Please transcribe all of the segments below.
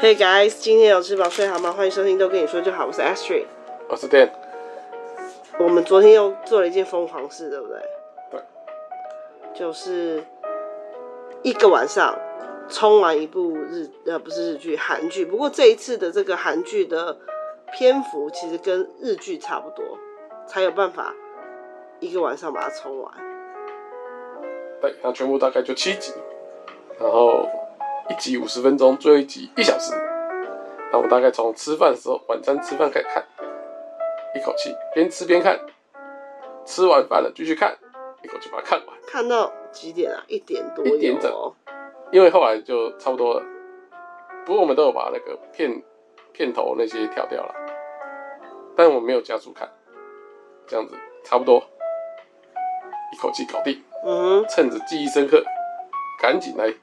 Hey guys，今天有吃饱睡好吗？欢迎收听都跟你说就好，我是 Astrid，我是 Dan。我们昨天又做了一件疯狂事，对不对？对。就是一个晚上冲完一部日呃不是日剧韩剧，不过这一次的这个韩剧的篇幅其实跟日剧差不多，才有办法一个晚上把它冲完。对，它全部大概就七集，然后。一集五十分钟，最后一集一小时。那我大概从吃饭的时候，晚餐吃饭开始看，一口气边吃边看，吃完饭了继续看，一口气把它看完。看到几点啊？一点多，一点整。因为后来就差不多了。不过我们都有把那个片片头那些调掉了，但我没有加速看，这样子差不多，一口气搞定。嗯，趁着记忆深刻，赶紧来。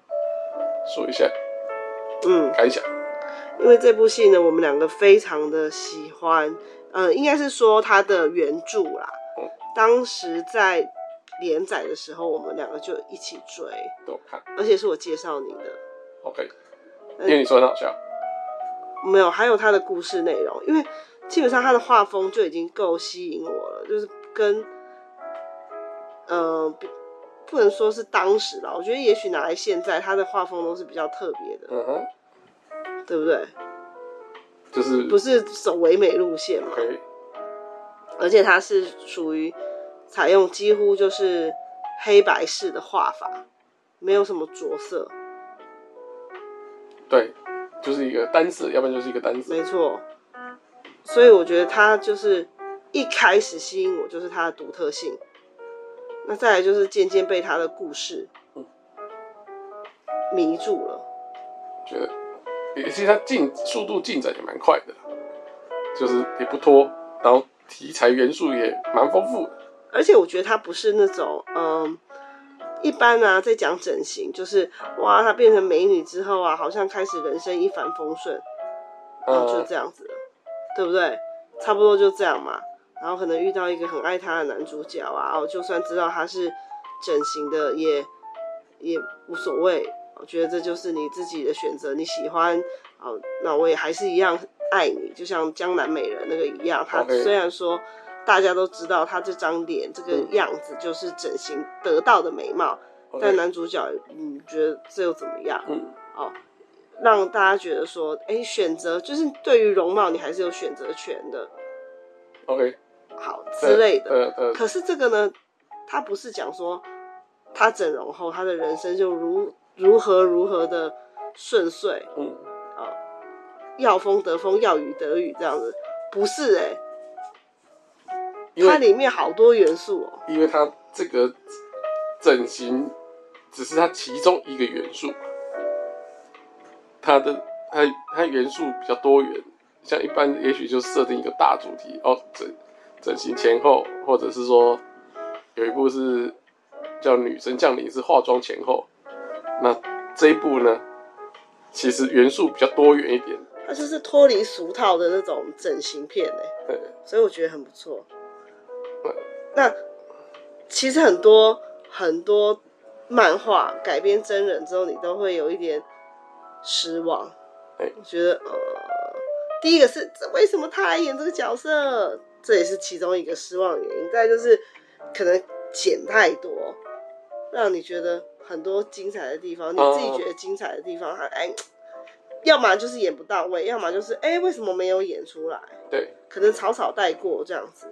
说一下，嗯，感想。因为这部戏呢，我们两个非常的喜欢，呃，应该是说它的原著啦。嗯，当时在连载的时候，我们两个就一起追，都看，而且是我介绍你的。OK，因为你说很好笑。没有，还有它的故事内容，因为基本上它的画风就已经够吸引我了，就是跟，呃。不能说是当时吧，我觉得也许拿来现在，他的画风都是比较特别的，嗯哼，对不对？就是不是走唯美路线嘛？Okay. 而且它是属于采用几乎就是黑白式的画法，没有什么着色。对，就是一个单色，要不然就是一个单色。没错，所以我觉得他就是一开始吸引我，就是他的独特性。那再来就是渐渐被他的故事迷住了，觉得也其实他进速度进展也蛮快的，就是也不拖，然后题材元素也蛮丰富的。而且我觉得他不是那种嗯，一般啊，在讲整形，就是哇，她变成美女之后啊，好像开始人生一帆风顺，然后就这样子了，嗯，对不对？差不多就这样嘛。然后可能遇到一个很爱他的男主角啊，哦，就算知道他是整形的，也也无所谓。我觉得这就是你自己的选择，你喜欢，哦，那我也还是一样爱你，就像江南美人那个一样。他虽然说大家都知道他这张脸这个样子就是整形得到的美貌，嗯、但男主角，你觉得这又怎么样？嗯，哦，让大家觉得说，哎，选择就是对于容貌你还是有选择权的。OK。好之类的，可是这个呢，他不是讲说他整容后他的人生就如如何如何的顺遂，嗯，啊，要风得风，要雨得雨这样子，不是哎、欸，它里面好多元素哦、喔，因为它这个整形只是它其中一个元素，它的它它元素比较多元，像一般也许就设定一个大主题哦，整。整形前后，或者是说有一部是叫《女神降临》，是化妆前后。那这一部呢，其实元素比较多元一点。它就是脱离俗套的那种整形片哎。对。所以我觉得很不错。那其实很多很多漫画改编真人之后，你都会有一点失望。我觉得呃，第一个是为什么他来演这个角色？这也是其中一个失望原因。再就是可能剪太多，让你觉得很多精彩的地方，你自己觉得精彩的地方，还哎，要么就是演不到位，要么就是哎，为什么没有演出来？对，可能草草带过这样子。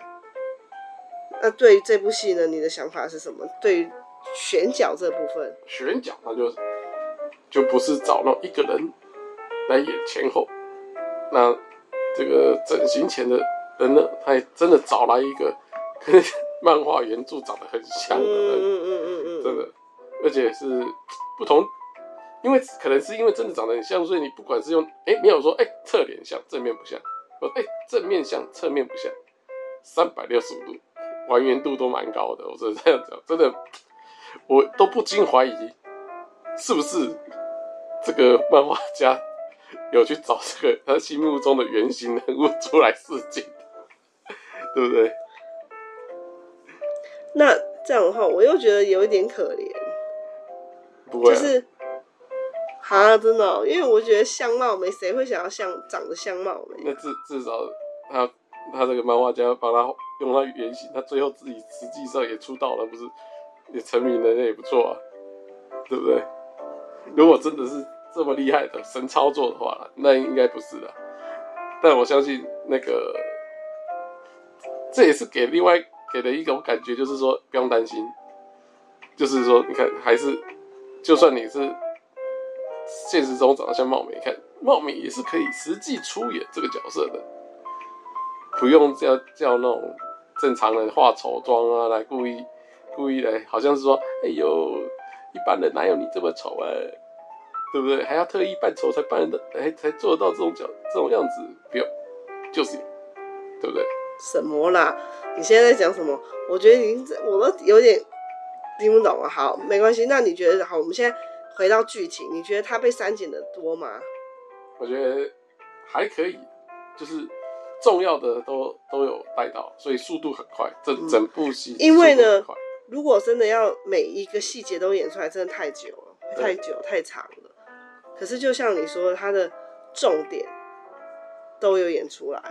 那对于这部戏呢，你的想法是什么？对于选角这部分，选角那就就不是找到一个人来演前后，那这个整形前的。人呢，他也真的找来一个跟 漫画原著长得很像的人，嗯嗯嗯嗯，真的，而且是不同，因为可能是因为真的长得很像，所以你不管是用哎、欸，没有说哎侧脸像正面不像，说哎正面像侧面不像，三百六十五度还原度都蛮高的，我只能这样讲，真的我都不禁怀疑是不是这个漫画家有去找这个他心目中的原型人物出来试镜。对不对？那这样的话，我又觉得有一点可怜。不会、啊，就是啊，真的、喔，因为我觉得相貌美，谁会想要像长得相貌美？那至至少他他这个漫画家帮他用他原型，他最后自己实际上也出道了，不是也成名了，那也不错啊，对不对？如果真的是这么厉害的神操作的话，那应该不是的。但我相信那个，这也是给另外给的一种感觉，就是说不用担心，就是说你看还是，就算你是。现实中长得像貌美，看貌美也是可以实际出演这个角色的，不用叫叫那种正常人化丑妆啊，来故意故意来，好像是说，哎呦，一般人哪有你这么丑啊，对不对？还要特意扮丑才扮的，哎，才做得到这种角这种样子，不用，就是，对不对？什么啦？你现在在讲什么？我觉得你我都有点听不懂了。好，没关系，那你觉得好？我们现在。回到剧情，你觉得他被删减的多吗？我觉得还可以，就是重要的都都有带到，所以速度很快。整整部戏，因为呢，如果真的要每一个细节都演出来，真的太久了，太久太长了。可是就像你说的，他的重点都有演出来。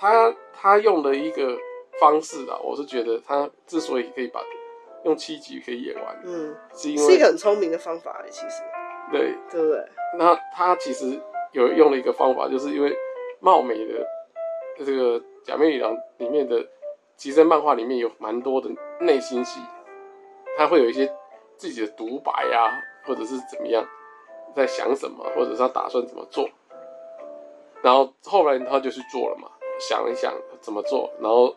他他用的一个方式啊，我是觉得他之所以可以把。用七集可以演完，嗯，是因为是一个很聪明的方法，其实，对，对不对？那他其实有用了一个方法，就是因为貌美的这个假面女郎里面的，其实漫画里面有蛮多的内心戏，他会有一些自己的独白啊，或者是怎么样，在想什么，或者是他打算怎么做，然后后来他就去做了嘛，想一想怎么做，然后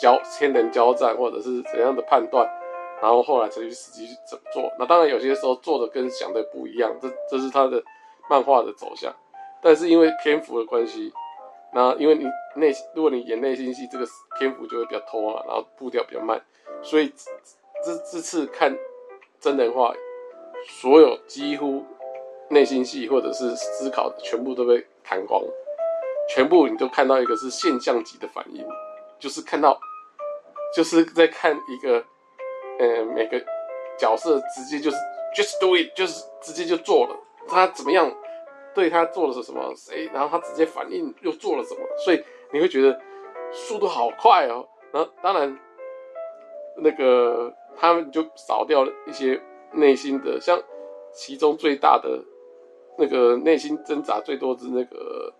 交千人交战，或者是怎样的判断。然后后来才去实际怎么做。那当然有些时候做的跟想的不一样，这这是他的漫画的走向。但是因为篇幅的关系，那因为你内如果你演内心戏，这个篇幅就会比较拖啊，然后步调比较慢，所以这这次看真人化，所有几乎内心戏或者是思考的全部都被弹光，全部你都看到一个是现象级的反应，就是看到就是在看一个。呃，每个角色直接就是 just do it，就是直接就做了。他怎么样，对他做的是什么，谁，然后他直接反应又做了什么，所以你会觉得速度好快哦。然后当然，那个他们就少掉了一些内心的，像其中最大的那个内心挣扎最多是那个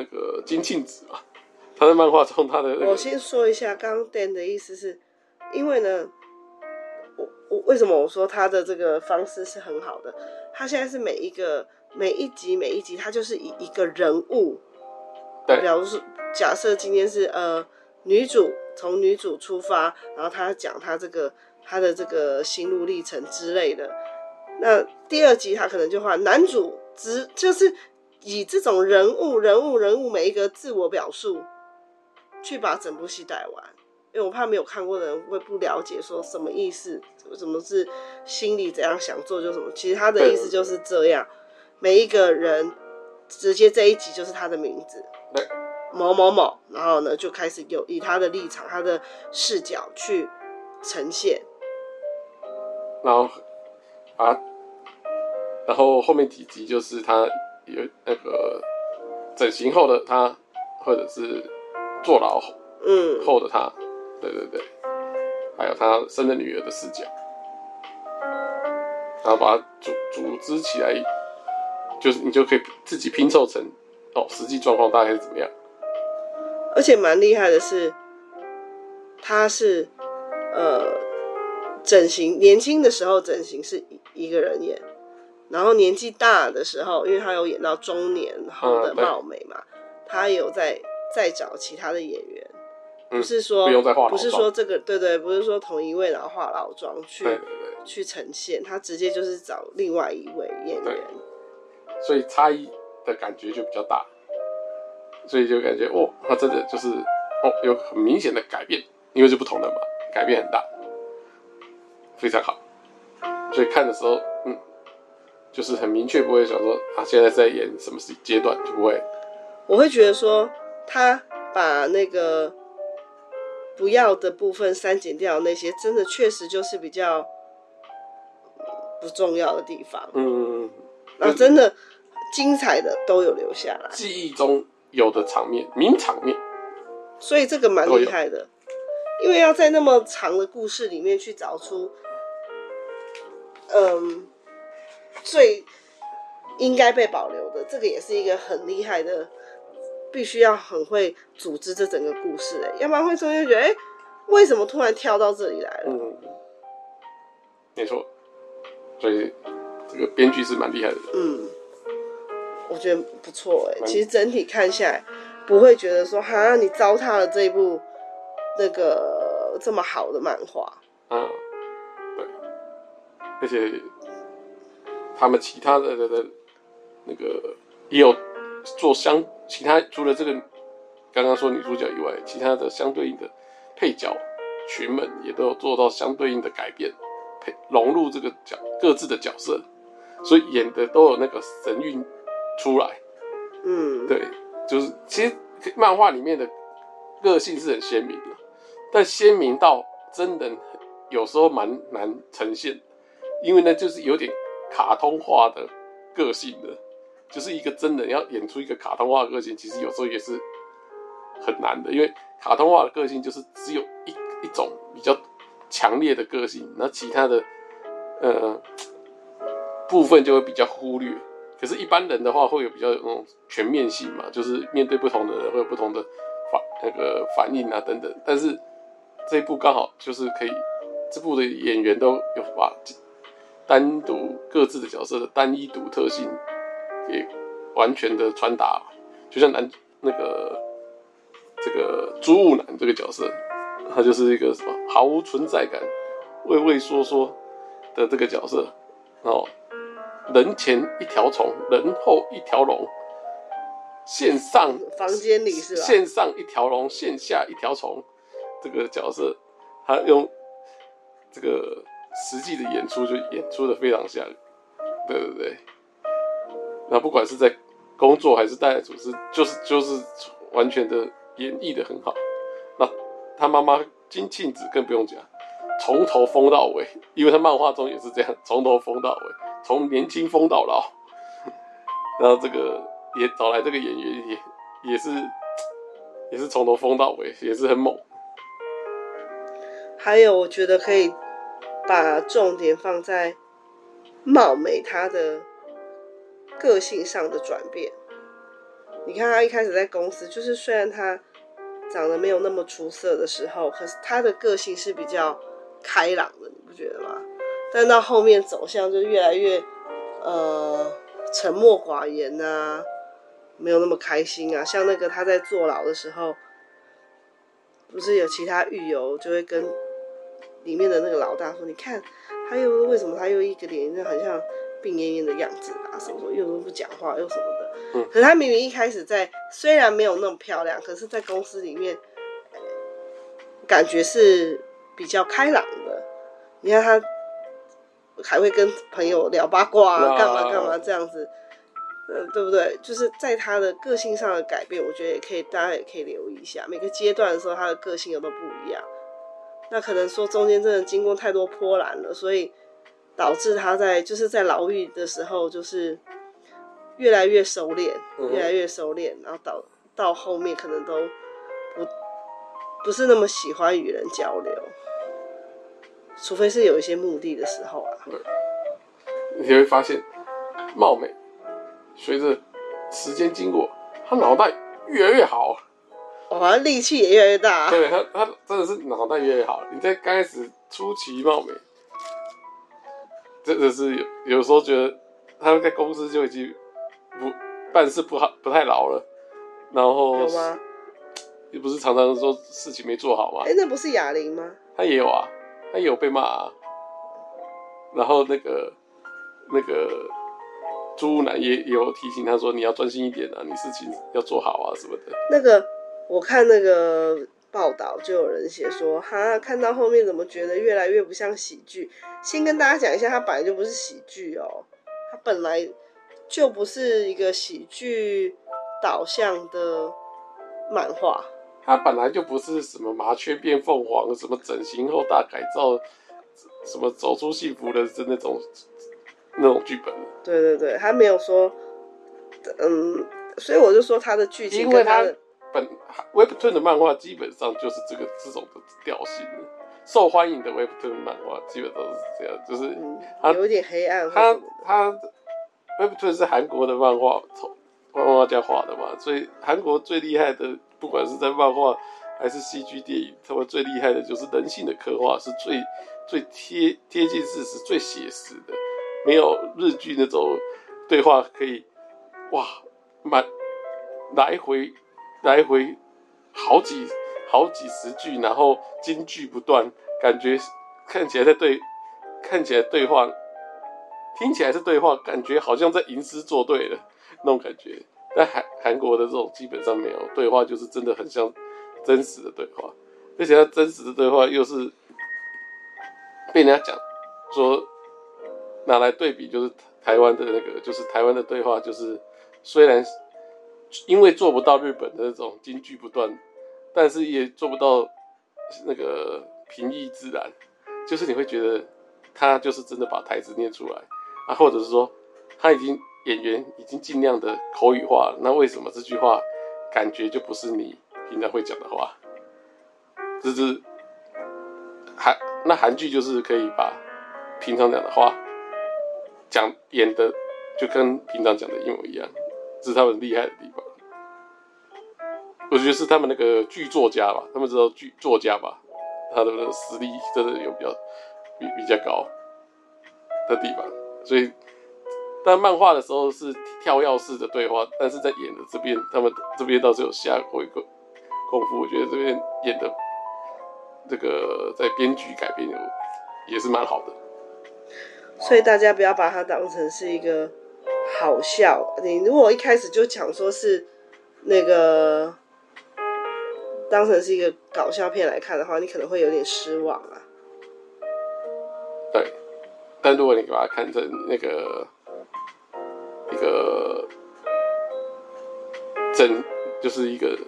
那个金庆子嘛。他在漫画中他的、那个，我先说一下，刚刚 Dan 的意思是，因为呢。我为什么我说他的这个方式是很好的？他现在是每一个每一集每一集，他就是以一个人物，对，比如说假设今天是呃女主，从女主出发，然后他讲他这个他的这个心路历程之类的。那第二集他可能就换男主，只就是以这种人物人物人物每一个自我表述，去把整部戏带完。因为我怕没有看过的人会不了解，说什么意思？什么是心里怎样想做就什么？其实他的意思就是这样，每一个人直接这一集就是他的名字，某某某，然后呢就开始有以他的立场、他的视角去呈现，然后啊，然后后面几集就是他有那个整形后的他，或者是坐牢嗯后的他。嗯对对对，还有他生的女儿的视角，然后把它组组织起来，就是你就可以自己拼凑成哦，实际状况大概是怎么样。而且蛮厉害的是，他是呃整形，年轻的时候整形是一一个人演，然后年纪大的时候，因为他有演到中年后的貌美嘛，嗯、他有在再找其他的演员。不是说不，不是说这个对对，不是说同一位然后化老妆去去呈现，他直接就是找另外一位演员，所以差异的感觉就比较大，所以就感觉哦，他真的就是哦有很明显的改变，因为是不同的嘛，改变很大，非常好，所以看的时候嗯，就是很明确，不会想说啊现在在演什么阶段就不会，我会觉得说他把那个。不要的部分删减掉，那些真的确实就是比较不重要的地方。嗯，那真的精彩的都有留下来，记忆中有的场面，名场面，所以这个蛮厉害的，因为要在那么长的故事里面去找出，嗯，最应该被保留的，这个也是一个很厉害的，必须要很会组织这整个故事，哎，要不然会中间觉得，哎，为什么突然跳到这里来了？嗯，没错，所以这个编剧是蛮厉害的。嗯，我觉得不错，哎，其实整体看下来，不会觉得说，哈，你糟蹋了这一部那个这么好的漫画。嗯，对，而且他们其他的的的。那个也有做相其他除了这个刚刚说女主角以外，其他的相对应的配角群们也都有做到相对应的改变，配融入这个角各自的角色，所以演的都有那个神韵出来。嗯，对，就是其实漫画里面的个性是很鲜明的，但鲜明到真人有时候蛮难呈现，因为呢就是有点卡通化的个性的。就是一个真人要演出一个卡通化的个性，其实有时候也是很难的，因为卡通化的个性就是只有一一种比较强烈的个性，那其他的呃部分就会比较忽略。可是，一般人的话会有比较有那种全面性嘛，就是面对不同的人会有不同的反那个反应啊等等。但是这一部刚好就是可以，这部的演员都有把单独各自的角色的单一独特性。也完全的传达，就像男那个这个朱武男这个角色，他就是一个什么毫无存在感、畏畏缩缩的这个角色哦，人前一条虫，人后一条龙，线上房间里是吧？线上一条龙，线下一条虫，这个角色他用这个实际的演出就演出的非常像，对对对。那不管是在工作还是带组织，就是就是完全的演绎的很好。那他妈妈金庆子更不用讲，从头疯到尾，因为他漫画中也是这样，从头疯到尾，从年轻疯到老。然后这个也找来这个演员也也是也是从头疯到尾，也是很猛。还有，我觉得可以把重点放在貌美她的。个性上的转变，你看他一开始在公司，就是虽然他长得没有那么出色的时候，可是他的个性是比较开朗的，你不觉得吗？但到后面走向就越来越呃沉默寡言啊，没有那么开心啊。像那个他在坐牢的时候，不是有其他狱友就会跟里面的那个老大说：“你看，他又为什么他又一个脸就很像。”病恹恹的样子啊，什么什么又不讲话又什么的。嗯，可是他明明一开始在虽然没有那么漂亮，可是在公司里面，感觉是比较开朗的。你看他还会跟朋友聊八卦啊，干嘛干嘛这样子，嗯，对不对？就是在他的个性上的改变，我觉得也可以，大家也可以留意一下。每个阶段的时候，他的个性有都不一样。那可能说中间真的经过太多波澜了，所以。导致他在就是在牢狱的时候，就是越来越收敛，越来越收敛，然后到到后面可能都不不是那么喜欢与人交流，除非是有一些目的的时候啊。你会发现，貌美随着时间经过，他脑袋越来越好，好像力气也越来越大。对他，他真的是脑袋越来越好。你在刚开始出奇貌美。真的是有有时候觉得他们在公司就已经不办事不好不太牢了，然后有吗？也不是常常说事情没做好吗？哎、欸，那不是哑铃吗？他也有啊，他也有被骂啊。然后那个那个朱男也也有提醒他说：“你要专心一点啊，你事情要做好啊什么的。”那个我看那个报道就有人写说：“哈，看到后面怎么觉得越来越不像喜剧？”先跟大家讲一下，它本来就不是喜剧哦，它本来就不是一个喜剧导向的漫画。它本来就不是什么麻雀变凤凰，什么整形后大改造，什么走出幸福的那种那种剧本。对对对，他没有说，嗯，所以我就说他的剧情跟他的，本 Webtoon 的漫画基本上就是这个这种的调性，受欢迎的 Webtoon 漫画基本上是这样，就是他、嗯、有点黑暗。他他 Webtoon 是韩国的漫画漫画家画的嘛，所以韩国最厉害的，不管是在漫画还是戏剧电影，他们最厉害的就是人性的刻画是最最贴贴近事实、最写实的。没有日剧那种对话可以，哇，满来回来回好几好几十句，然后金句不断，感觉看起来在对，看起来对话，听起来是对话，感觉好像在吟诗作对的那种感觉。但韩韩国的这种基本上没有对话，就是真的很像真实的对话，而且他真实的对话又是被人家讲说。拿来对比，就是台湾的那个，就是台湾的对话，就是虽然因为做不到日本的那种金句不断，但是也做不到那个平易自然，就是你会觉得他就是真的把台词念出来啊，或者是说他已经演员已经尽量的口语化了，那为什么这句话感觉就不是你平常会讲的话？就是韩那韩剧就是可以把平常讲的话。讲演的就跟平常讲的一模一样，这是他们厉害的地方。我觉得是他们那个剧作家吧，他们知道剧作家吧，他的实力真的有比较比比较高的地方。所以，但漫画的时候是跳跃式的对话，但是在演的这边，他们这边倒是有下过一个功夫。我觉得这边演的这个在编剧改编有也是蛮好的。所以大家不要把它当成是一个好笑。你如果一开始就讲说是那个当成是一个搞笑片来看的话，你可能会有点失望啊。对，但如果你把它看成那个一个整，就是一个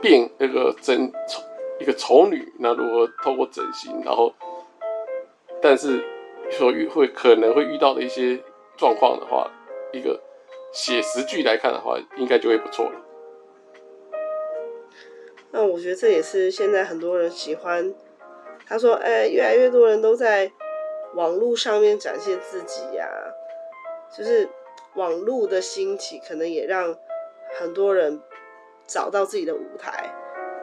变那个整丑一个丑女，那如果透过整形，然后。但是所遇会可能会遇到的一些状况的话，一个写实剧来看的话，应该就会不错了。那我觉得这也是现在很多人喜欢。他说：“哎，越来越多人都在网络上面展现自己呀，就是网络的兴起，可能也让很多人找到自己的舞台，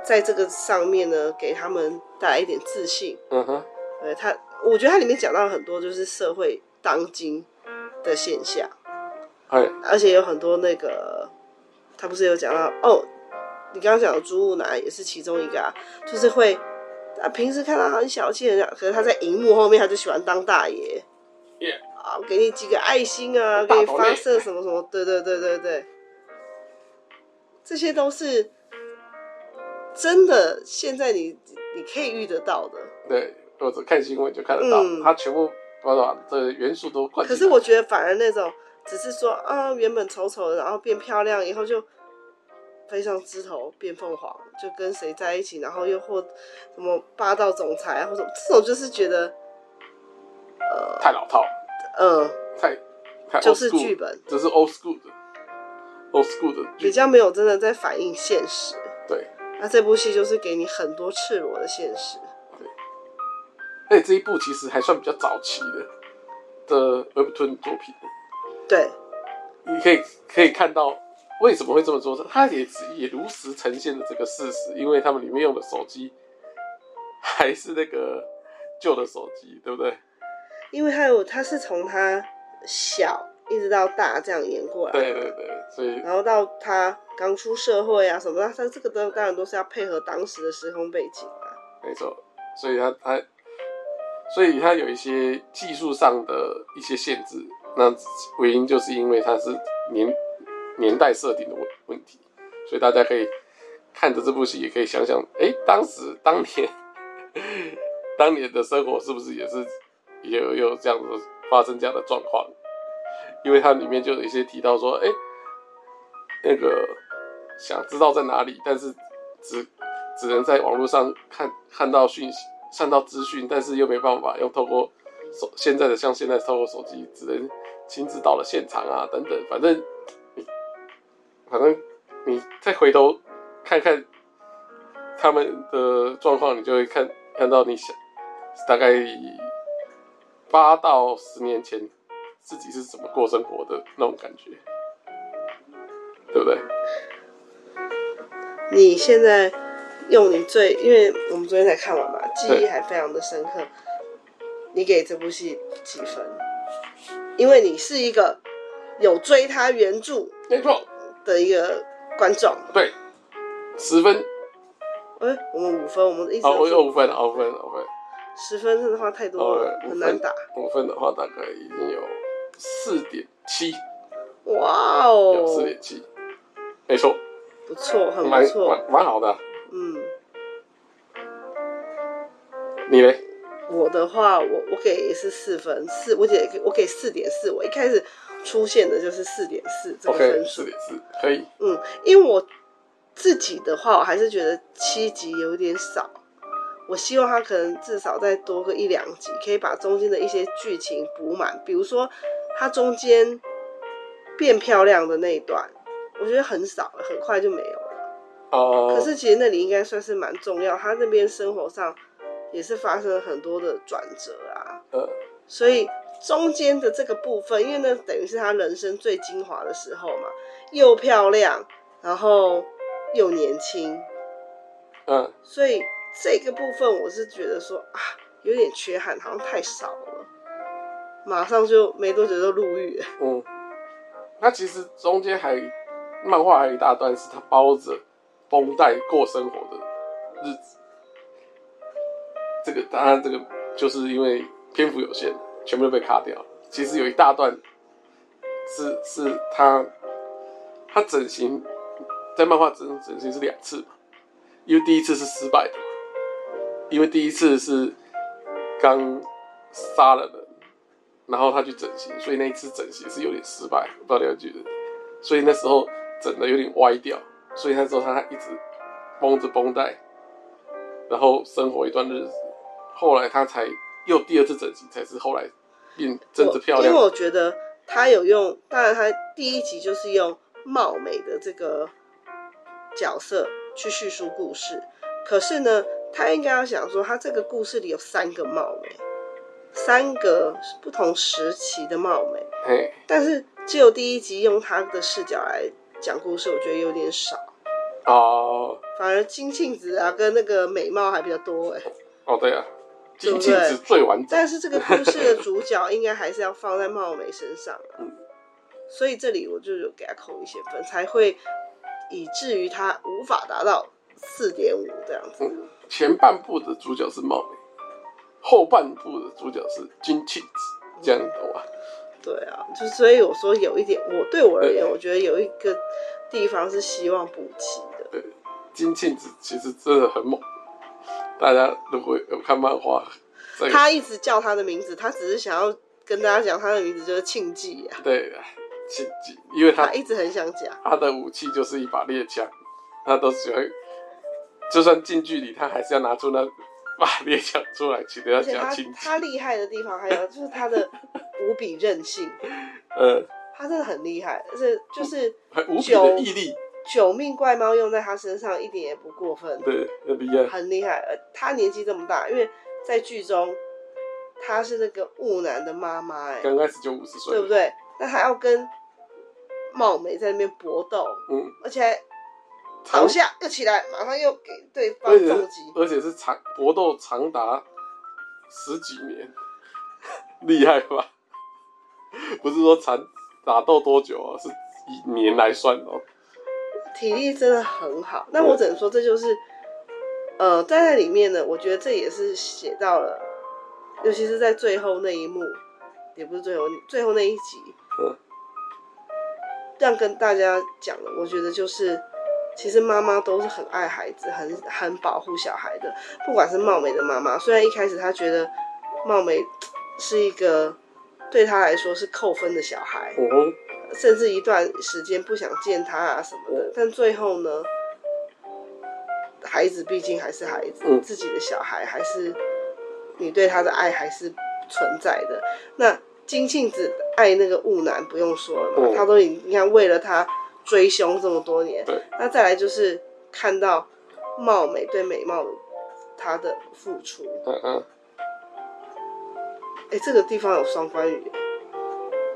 在这个上面呢，给他们带来一点自信。”嗯哼，对他。我觉得它里面讲到很多就是社会当今的现象，而且有很多那个，他不是有讲到哦，你刚刚讲的猪悟男也是其中一个啊，就是会啊平时看他很小气很，可是他在荧幕后面他就喜欢当大爷.啊给你几个爱心啊，给你发射什么什么，对对对对对，这些都是真的，现在你你可以遇得到的，对。或者看新闻就看得到，嗯、他全部把把这元素都灌。可是我觉得反而那种只是说啊，原本丑丑的，然后变漂亮以后就飞上枝头变凤凰，就跟谁在一起，然后又或什么霸道总裁啊，或者这种就是觉得呃太老套，嗯，太太就是剧本，这是 old school 的 old school 的，比较没有真的在反映现实。对，那这部戏就是给你很多赤裸的现实。而且这一部其实还算比较早期的的 Webtoon 作品。对，你可以可以看到为什么会这么做，它也也如实呈现了这个事实，因为他们里面用的手机还是那个旧的手机，对不对？因为他有，他是从他小一直到大这样演过来，对对对，所以然后到他刚出社会啊什么的，他这个都当然都是要配合当时的时空背景啊。没错，所以他他。所以它有一些技术上的一些限制，那原因就是因为它是年年代设定的问问题，所以大家可以看着这部戏，也可以想想，哎、当时当年当年的生活是不是也是也有有这样子发生这样的状况？因为它里面就有一些提到说，哎、那个想知道在哪里，但是只只能在网络上看看到讯息。看到资讯，但是又没办法用透过手现在的像现在透过手机只能亲自到了现场啊等等，反正你反正你再回头看看他们的状况，你就会看看到你想大概八到十年前自己是怎么过生活的那种感觉，对不对？你现在用你最，因为我们昨天才看完，记忆还非常的深刻。你给这部戏几分？因为你是一个有追他原著没错的一个观众。对，十分。哎、欸，我们五分，我们一直哦，我有五分，五分，五分。十分的话太多了，很难打。五分的话大概已经有四点七。哇哦，有四点七，没错。不错，很不错，蛮好的、啊。嗯，你呢？我的话，我我给也是四分，四，我姐我给四点四。我一开始出现的就是四点四这个分数，四点四可以。嗯，因为我自己的话，我还是觉得七集有点少。我希望他可能至少再多个一两集，可以把中间的一些剧情补满。比如说，他中间变漂亮的那一段。我觉得很少了，很快就没有了。哦。可是其实那里应该算是蛮重要，他那边生活上也是发生了很多的转折啊。嗯。所以中间的这个部分，因为那等于是他人生最精华的时候嘛，又漂亮，然后又年轻。嗯。所以这个部分我是觉得说啊，有点缺憾，好像太少了。马上就没多久就入狱。嗯。那其实中间还。漫画还有一大段是他包着绷带过生活的日子，这个当然这个就是因为篇幅有限，全部都被卡掉。其实有一大段是是他他整形，在漫画整整形是两次嘛，因为第一次是失败的，因为第一次是刚杀了人，然后他去整形，所以那一次整形是有点失败，不知道你还记得，所以那时候。整的有点歪掉，所以那时候他一直绷着绷带，然后生活一段日子，后来他才又第二次整形，才是后来变真的漂亮。因为我觉得他有用，当然他第一集就是用貌美的这个角色去叙述故事，可是呢，他应该要想说，他这个故事里有三个貌美，三个不同时期的貌美，嘿但是只有第一集用他的视角来。讲故事我觉得有点少哦，反而金庆子啊跟那个美貌还比较多哎。哦，对啊，金庆子最完整。但是这个故事的主角应该还是要放在貌美身上啊。嗯。所以这里我就有给他扣一些分，才会以至于他无法达到四点五这样子。嗯。前半部的主角是貌美，后半部的主角是金庆子，这样懂吗？对啊，就所以我说有一点，我对我而言，我觉得有一个地方是希望补齐的。对，金庆子其实真的很猛，大家如果有看漫画，他一直叫他的名字，他只是想要跟大家讲他的名字就是庆忌啊。对，庆忌，因为他，他一直很想讲，他的武器就是一把猎枪，他都喜欢，就算近距离，他还是要拿出那把猎枪出来，记得要讲庆忌。他厉害的地方还有就是他的。无比任性，呃，他真的很厉害，而且就是无比的毅力，九命怪猫用在他身上一点也不过分，对，很厉害，很厉害。呃，他年纪这么大，因为在剧中他是那个雾男的妈妈，哎，刚开始就五十岁，对不对？那还要跟貌美在那边搏斗，嗯，而且还倒下又起来，马上又给对方重击，而且是长搏斗长达十几年，厉害吧？不是说长打斗多久啊，是以年来算哦。体力真的很好，那我只能说这就是，呃，在那里面呢，我觉得这也是写到了，尤其是在最后那一幕，也不是最后最后那一集，嗯，这样跟大家讲了，我觉得就是，其实妈妈都是很爱孩子，很很保护小孩的，不管是貌美的妈妈，虽然一开始她觉得貌美是一个。对她来说是扣分的小孩，嗯、哼甚至一段时间不想见他啊什么的。嗯、但最后呢，孩子毕竟还是孩子，嗯、自己的小孩还是你对他的爱还是存在的。那金庆子爱那个雾男不用说了嘛，嗯、他都已经你看为了他追凶这么多年。那再来就是看到貌美对美貌的他的付出。嗯嗯。哎、欸，这个地方有双关语，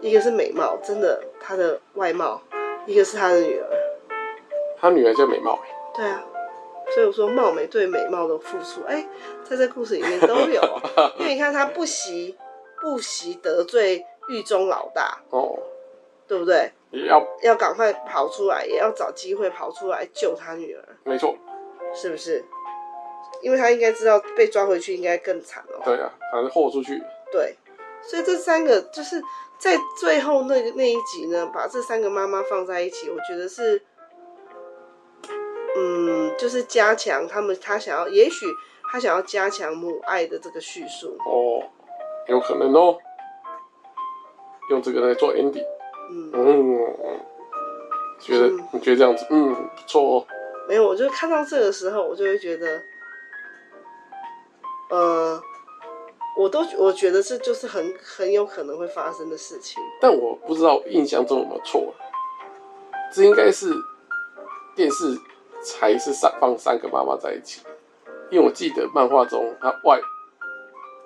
一个是美貌，真的他的外貌；一个是他的女儿。他女儿叫美貌。对啊。所以我说，貌美对美貌的付出，哎、欸，在这故事里面都有。因为你看，他不惜不惜得罪狱中老大，哦，对不对？也要要赶快跑出来，也要找机会跑出来救他女儿。没错，是不是？因为他应该知道被抓回去应该更惨哦。对啊，反正豁出去。对，所以这三个就是在最后那个那一集呢，把这三个妈妈放在一起，我觉得是。嗯，就是加强他们，他想要，也许他想要加强母爱的这个叙述哦，有可能哦，用这个来做 ending。嗯嗯，觉得、嗯、你觉得这样子，嗯，不错哦。没有，我就看到这个时候，我就会觉得，呃，我都我觉得这就是很很有可能会发生的事情。但我不知道印象中有没有错，这应该是电视。才是三放三个妈妈在一起，因为我记得漫画中，她外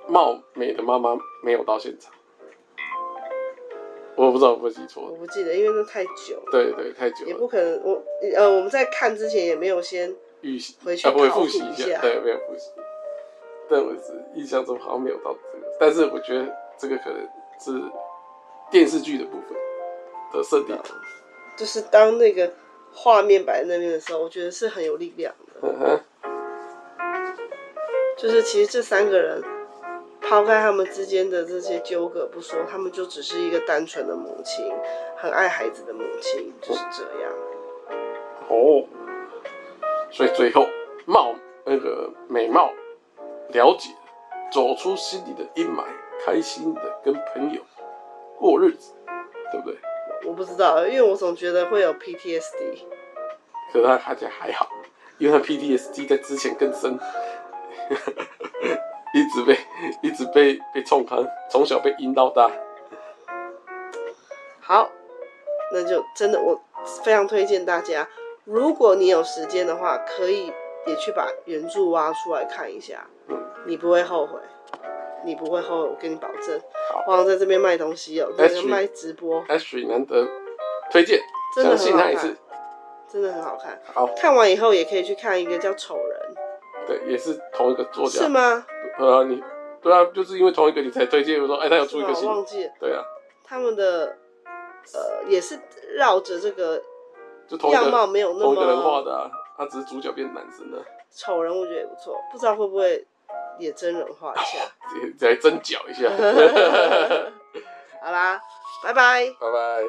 貌美的妈妈没有到现场，我不知道我不记错。我不记得，因为那太久了。对对，太久了。也不可能，我呃，我们在看之前也没有先预习，回去复习一下。对，没有复习。但我是印象中好像没有到这个，但是我觉得这个可能是电视剧的部分的设定，就是当那个。画面摆在那边的时候，我觉得是很有力量的。嗯哼。就是其实这三个人，抛开他们之间的这些纠葛不说，他们就只是一个单纯的母亲，很爱孩子的母亲，就是这样。哦。所以最后，貌那个美貌了解，走出心里的阴霾，开心的跟朋友过日子，对不对？我不知道，因为我总觉得会有 PTSD。可是他看起来还好，因为他 PTSD 在之前更深，一直被一直被被冲康，从小被阴到大。好，那就真的我非常推荐大家，如果你有时间的话，可以也去把原著挖出来看一下，嗯，你不会后悔。你不会后悔，我跟你保证。好，我在这边卖东西哦、这边卖直播。Ashley 难得推荐，真的很好看，真的很好看。好，看完以后也可以去看一个叫《丑人》。对，也是同一个作家。是吗？呃，你对啊，就是因为同一个你才推荐。我说，哎、欸，他有出一个新，我忘记了。对啊，他们的呃也是绕着这个样貌没有那么同一个人画的啊，他只是主角变男生了。丑人我觉得也不错，不知道会不会。也真人化一下，再真脚一下。好啦，拜拜，拜拜。